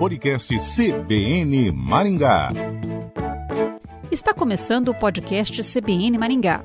Podcast CBN Maringá. Está começando o podcast CBN Maringá.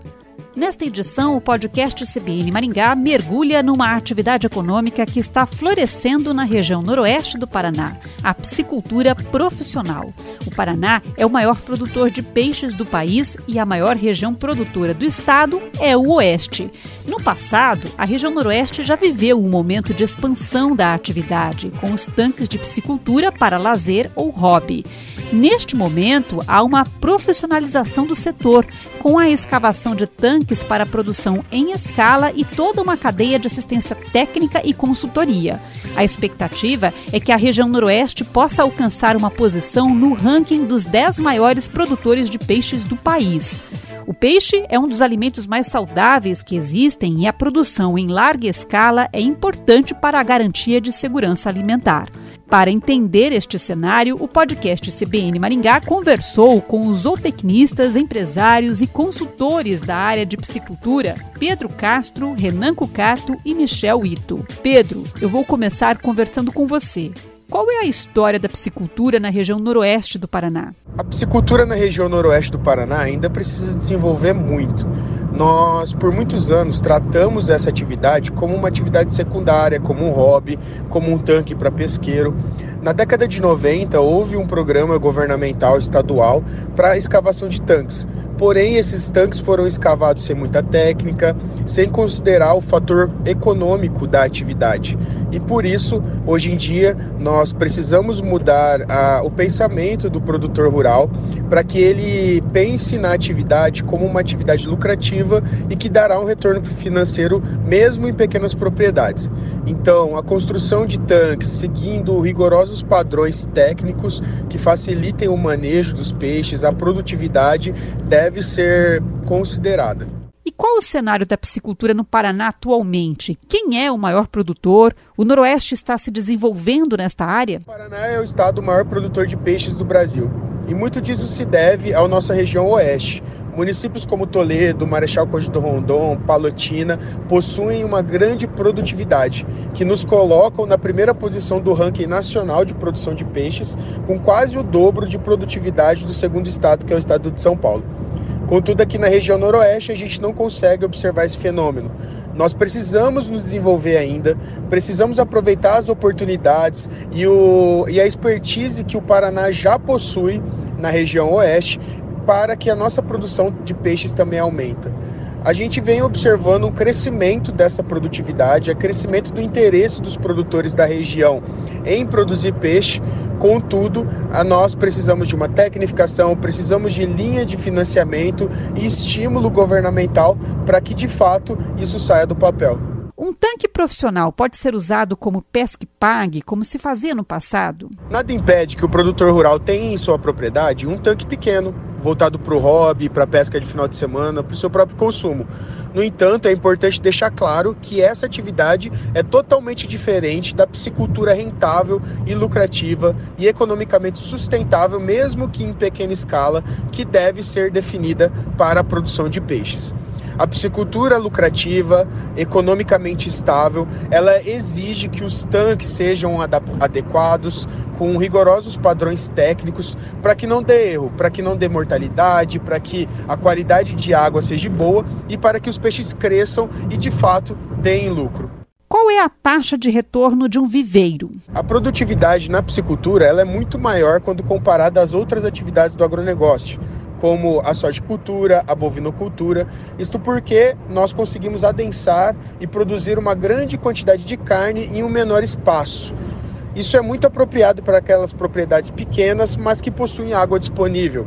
Nesta edição, o podcast CBN Maringá mergulha numa atividade econômica que está florescendo na região noroeste do Paraná, a piscicultura profissional. O Paraná é o maior produtor de peixes do país e a maior região produtora do estado é o Oeste. No passado, a região noroeste já viveu um momento de expansão da atividade, com os tanques de piscicultura para lazer ou hobby. Neste momento, há uma profissionalização do setor, com a escavação de tanques para produção em escala e toda uma cadeia de assistência técnica e consultoria. A expectativa é que a região noroeste possa alcançar uma posição no ranking dos 10 maiores produtores de peixes do país. O peixe é um dos alimentos mais saudáveis que existem e a produção em larga escala é importante para a garantia de segurança alimentar. Para entender este cenário, o podcast CBN Maringá conversou com os zootecnistas, empresários e consultores da área de piscicultura, Pedro Castro, Renan Cucato e Michel Ito. Pedro, eu vou começar conversando com você. Qual é a história da piscicultura na região noroeste do Paraná? A piscicultura na região noroeste do Paraná ainda precisa desenvolver muito. Nós, por muitos anos, tratamos essa atividade como uma atividade secundária, como um hobby, como um tanque para pesqueiro. Na década de 90, houve um programa governamental estadual para escavação de tanques. Porém, esses tanques foram escavados sem muita técnica, sem considerar o fator econômico da atividade. E por isso, hoje em dia, nós precisamos mudar a, o pensamento do produtor rural para que ele pense na atividade como uma atividade lucrativa e que dará um retorno financeiro mesmo em pequenas propriedades. Então, a construção de tanques seguindo rigorosos padrões técnicos que facilitem o manejo dos peixes, a produtividade deve ser considerada. E qual o cenário da piscicultura no Paraná atualmente? Quem é o maior produtor? O Noroeste está se desenvolvendo nesta área? O Paraná é o estado maior produtor de peixes do Brasil. E muito disso se deve à nossa região oeste. Municípios como Toledo, Marechal Cândido Rondon, Palotina possuem uma grande produtividade, que nos colocam na primeira posição do ranking nacional de produção de peixes, com quase o dobro de produtividade do segundo estado, que é o estado de São Paulo. Contudo, aqui na região noroeste a gente não consegue observar esse fenômeno. Nós precisamos nos desenvolver ainda, precisamos aproveitar as oportunidades e, o, e a expertise que o Paraná já possui na região oeste para que a nossa produção de peixes também aumente a gente vem observando um crescimento dessa produtividade, o crescimento do interesse dos produtores da região em produzir peixe. Contudo, a nós precisamos de uma tecnificação, precisamos de linha de financiamento e estímulo governamental para que de fato isso saia do papel. Um tanque profissional pode ser usado como pesque pague, como se fazia no passado? Nada impede que o produtor rural tenha em sua propriedade um tanque pequeno, voltado para o hobby, para pesca de final de semana, para o seu próprio consumo. No entanto, é importante deixar claro que essa atividade é totalmente diferente da piscicultura rentável e lucrativa e economicamente sustentável, mesmo que em pequena escala, que deve ser definida para a produção de peixes. A piscicultura lucrativa, economicamente estável, ela exige que os tanques sejam adequados, com rigorosos padrões técnicos, para que não dê erro, para que não dê mortalidade, para que a qualidade de água seja boa e para que os peixes cresçam e de fato deem lucro. Qual é a taxa de retorno de um viveiro? A produtividade na piscicultura ela é muito maior quando comparada às outras atividades do agronegócio como a sojicultura, a bovinocultura. Isto porque nós conseguimos adensar e produzir uma grande quantidade de carne em um menor espaço. Isso é muito apropriado para aquelas propriedades pequenas, mas que possuem água disponível.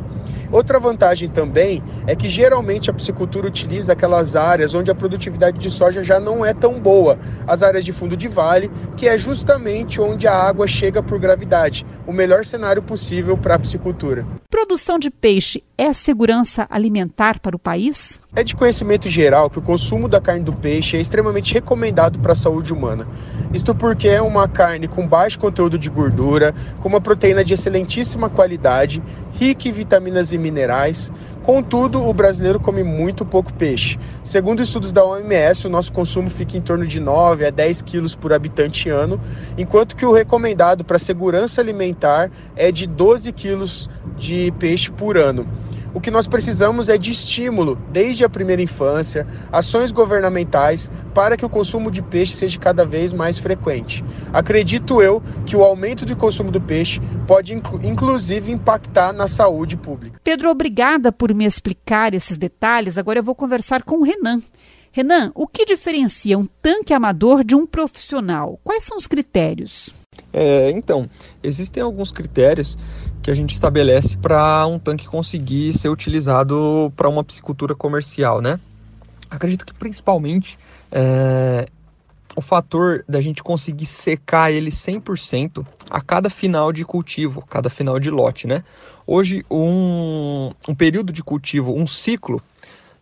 Outra vantagem também é que geralmente a piscicultura utiliza aquelas áreas onde a produtividade de soja já não é tão boa, as áreas de fundo de vale, que é justamente onde a água chega por gravidade, o melhor cenário possível para a piscicultura. Produção de peixe é segurança alimentar para o país? É de conhecimento geral que o consumo da carne do peixe é extremamente recomendado para a saúde humana. Isto porque é uma carne com baixo conteúdo de gordura, com uma proteína de excelentíssima qualidade, rica em vitaminas e minerais. Contudo, o brasileiro come muito pouco peixe. Segundo estudos da OMS, o nosso consumo fica em torno de 9 a 10 quilos por habitante ano, enquanto que o recomendado para segurança alimentar é de 12 quilos de peixe por ano. O que nós precisamos é de estímulo, desde a primeira infância, ações governamentais para que o consumo de peixe seja cada vez mais frequente. Acredito eu que o aumento do consumo do peixe pode inclusive impactar na saúde pública. Pedro, obrigada por me explicar esses detalhes. Agora eu vou conversar com o Renan. Renan, o que diferencia um tanque amador de um profissional? Quais são os critérios? É, então, existem alguns critérios que a gente estabelece para um tanque conseguir ser utilizado para uma piscicultura comercial, né? Acredito que principalmente é, o fator da gente conseguir secar ele 100% a cada final de cultivo, cada final de lote, né? Hoje, um, um período de cultivo, um ciclo,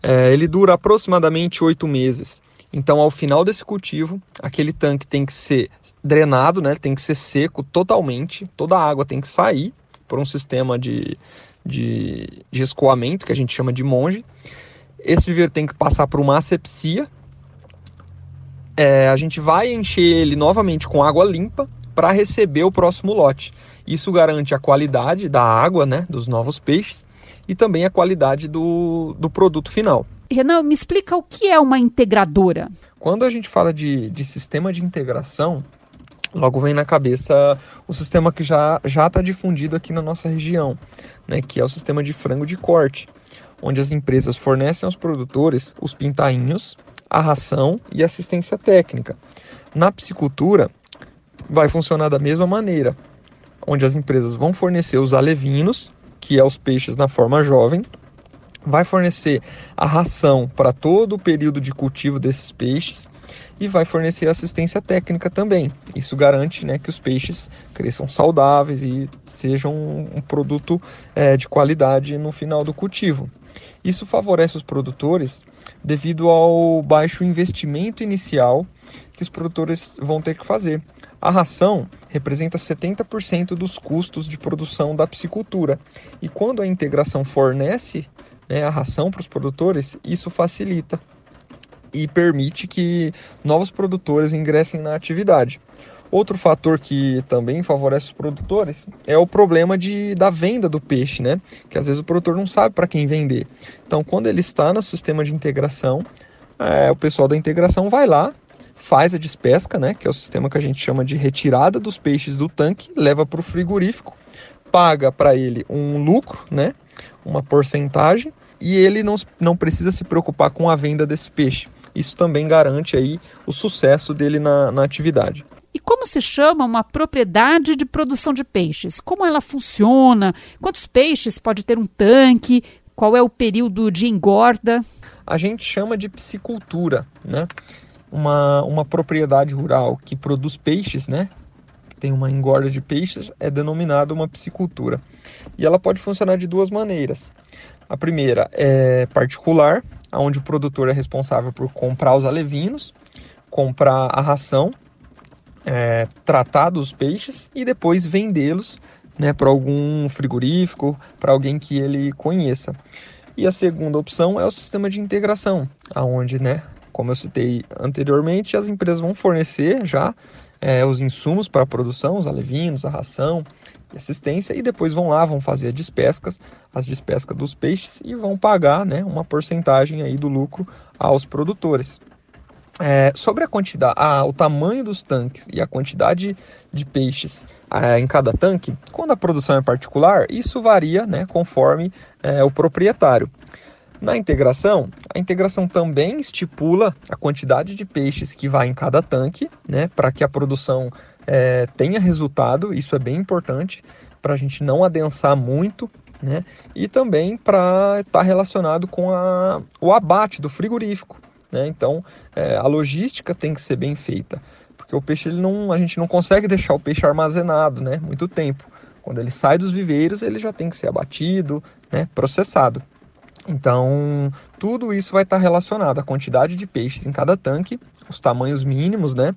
é, ele dura aproximadamente oito meses. Então, ao final desse cultivo, aquele tanque tem que ser drenado, né? Tem que ser seco totalmente, toda a água tem que sair por um sistema de, de, de escoamento que a gente chama de monge. Esse viveiro tem que passar por uma asepsia. É, a gente vai encher ele novamente com água limpa para receber o próximo lote. Isso garante a qualidade da água, né, dos novos peixes e também a qualidade do, do produto final. Renan, me explica o que é uma integradora. Quando a gente fala de, de sistema de integração, logo vem na cabeça o sistema que já já está difundido aqui na nossa região, né, que é o sistema de frango de corte, onde as empresas fornecem aos produtores os pintainhos, a ração e assistência técnica. Na piscicultura vai funcionar da mesma maneira, onde as empresas vão fornecer os alevinos, que é os peixes na forma jovem, vai fornecer a ração para todo o período de cultivo desses peixes e vai fornecer assistência técnica também. Isso garante né, que os peixes cresçam saudáveis e sejam um produto é, de qualidade no final do cultivo. Isso favorece os produtores devido ao baixo investimento inicial que os produtores vão ter que fazer. A ração representa 70% dos custos de produção da piscicultura e quando a integração fornece né, a ração para os produtores, isso facilita e permite que novos produtores ingressem na atividade. Outro fator que também favorece os produtores é o problema de, da venda do peixe, né? Que às vezes o produtor não sabe para quem vender. Então, quando ele está no sistema de integração, é, o pessoal da integração vai lá, faz a despesca, né? Que é o sistema que a gente chama de retirada dos peixes do tanque, leva para o frigorífico, paga para ele um lucro, né? Uma porcentagem e ele não, não precisa se preocupar com a venda desse peixe. Isso também garante aí o sucesso dele na, na atividade. E como se chama uma propriedade de produção de peixes? Como ela funciona? Quantos peixes pode ter um tanque? Qual é o período de engorda? A gente chama de piscicultura, né? Uma, uma propriedade rural que produz peixes, né? tem uma engorda de peixes, é denominada uma piscicultura. E ela pode funcionar de duas maneiras. A primeira é particular, onde o produtor é responsável por comprar os alevinos, comprar a ração, é, tratar dos peixes e depois vendê-los né, para algum frigorífico, para alguém que ele conheça. E a segunda opção é o sistema de integração, aonde, né, como eu citei anteriormente, as empresas vão fornecer já é, os insumos para a produção, os alevinos, a ração e assistência, e depois vão lá, vão fazer as despescas, as despescas dos peixes e vão pagar né, uma porcentagem aí do lucro aos produtores. É, sobre a quantidade, a, o tamanho dos tanques e a quantidade de peixes é, em cada tanque, quando a produção é particular, isso varia né, conforme é, o proprietário. Na integração, a integração também estipula a quantidade de peixes que vai em cada tanque, né, para que a produção é, tenha resultado. Isso é bem importante para a gente não adensar muito, né, e também para estar tá relacionado com a, o abate do frigorífico. Né? Então, é, a logística tem que ser bem feita, porque o peixe ele não, a gente não consegue deixar o peixe armazenado, né, muito tempo. Quando ele sai dos viveiros, ele já tem que ser abatido, né, processado. Então, tudo isso vai estar relacionado à quantidade de peixes em cada tanque, os tamanhos mínimos né,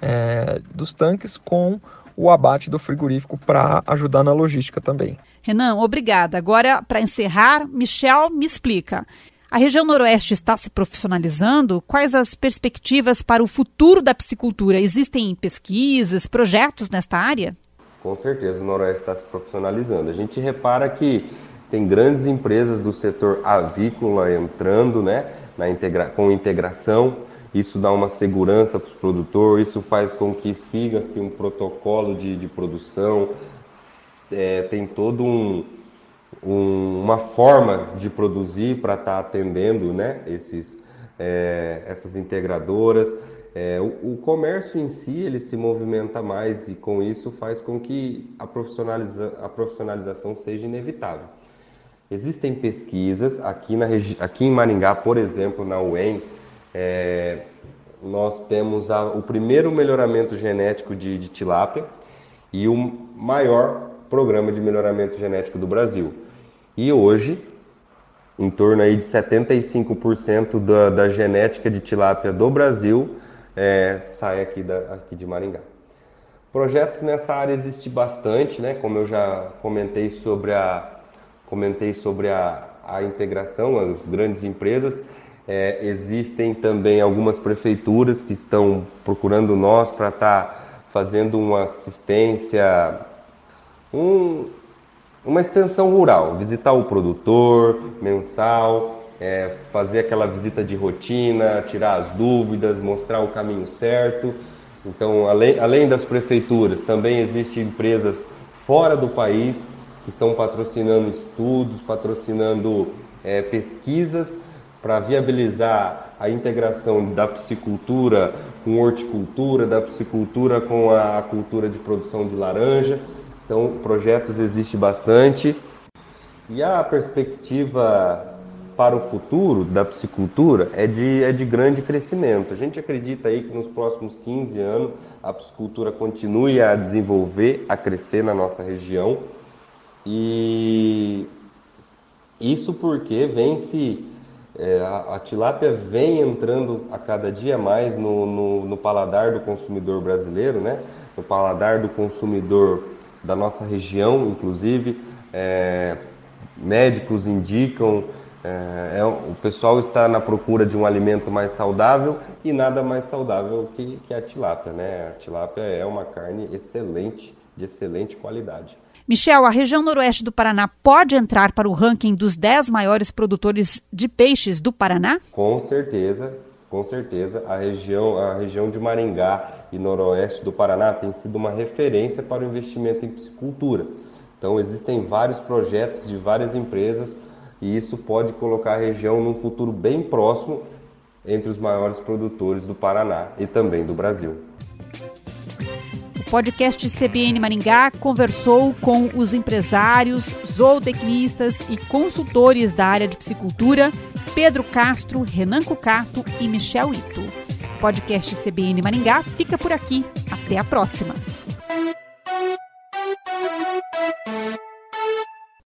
é, dos tanques com o abate do frigorífico para ajudar na logística também. Renan, obrigada. Agora, para encerrar, Michel me explica. A região noroeste está se profissionalizando? Quais as perspectivas para o futuro da piscicultura? Existem pesquisas, projetos nesta área? Com certeza, o noroeste está se profissionalizando. A gente repara que tem grandes empresas do setor avícola entrando né, na integra com integração. Isso dá uma segurança para os produtores, isso faz com que siga-se um protocolo de, de produção, é, tem todo um, um, uma forma de produzir para estar tá atendendo né, esses, é, essas integradoras. É, o, o, comércio em si ele se movimenta mais e com isso faz com que a, profissionaliza a profissionalização seja inevitável. Existem pesquisas aqui, na aqui em Maringá, por exemplo, na UEM, é, nós temos a, o primeiro melhoramento genético de, de tilápia e o maior programa de melhoramento genético do Brasil. E hoje, em torno aí de 75% da, da genética de tilápia do Brasil é, sai aqui, da, aqui de Maringá. Projetos nessa área existe bastante, né? Como eu já comentei sobre a comentei sobre a, a integração, as grandes empresas. É, existem também algumas prefeituras que estão procurando nós para estar tá fazendo uma assistência, um, uma extensão rural, visitar o produtor mensal, é, fazer aquela visita de rotina, tirar as dúvidas, mostrar o caminho certo. Então, além, além das prefeituras, também existem empresas fora do país que estão patrocinando estudos, patrocinando é, pesquisas para viabilizar a integração da piscicultura com horticultura, da piscicultura com a cultura de produção de laranja. Então, projetos existe bastante. E a perspectiva para o futuro da piscicultura é de, é de grande crescimento. A gente acredita aí que nos próximos 15 anos a piscicultura continue a desenvolver, a crescer na nossa região. E isso porque vem se é, a, a, tilápia vem entrando a cada dia mais no, no, no, paladar do consumidor brasileiro, né? no paladar do consumidor da nossa região, inclusive. É, médicos indicam, é, é, o pessoal está na procura de um alimento mais saudável e nada mais saudável que, que a tilápia. Né? A tilápia é uma carne excelente, de excelente qualidade. Michel, a região noroeste do Paraná pode entrar para o ranking dos 10 maiores produtores de peixes do Paraná? Com certeza, com certeza. A região, a região de Maringá e noroeste do Paraná tem sido uma referência para o investimento em piscicultura. Então, existem vários projetos de várias empresas e isso pode colocar a região num futuro bem próximo entre os maiores produtores do Paraná e também do Brasil podcast CBN Maringá conversou com os empresários, zootecnistas e consultores da área de psicultura Pedro Castro, Renan Cucato e Michel Ito. O podcast CBN Maringá fica por aqui. Até a próxima.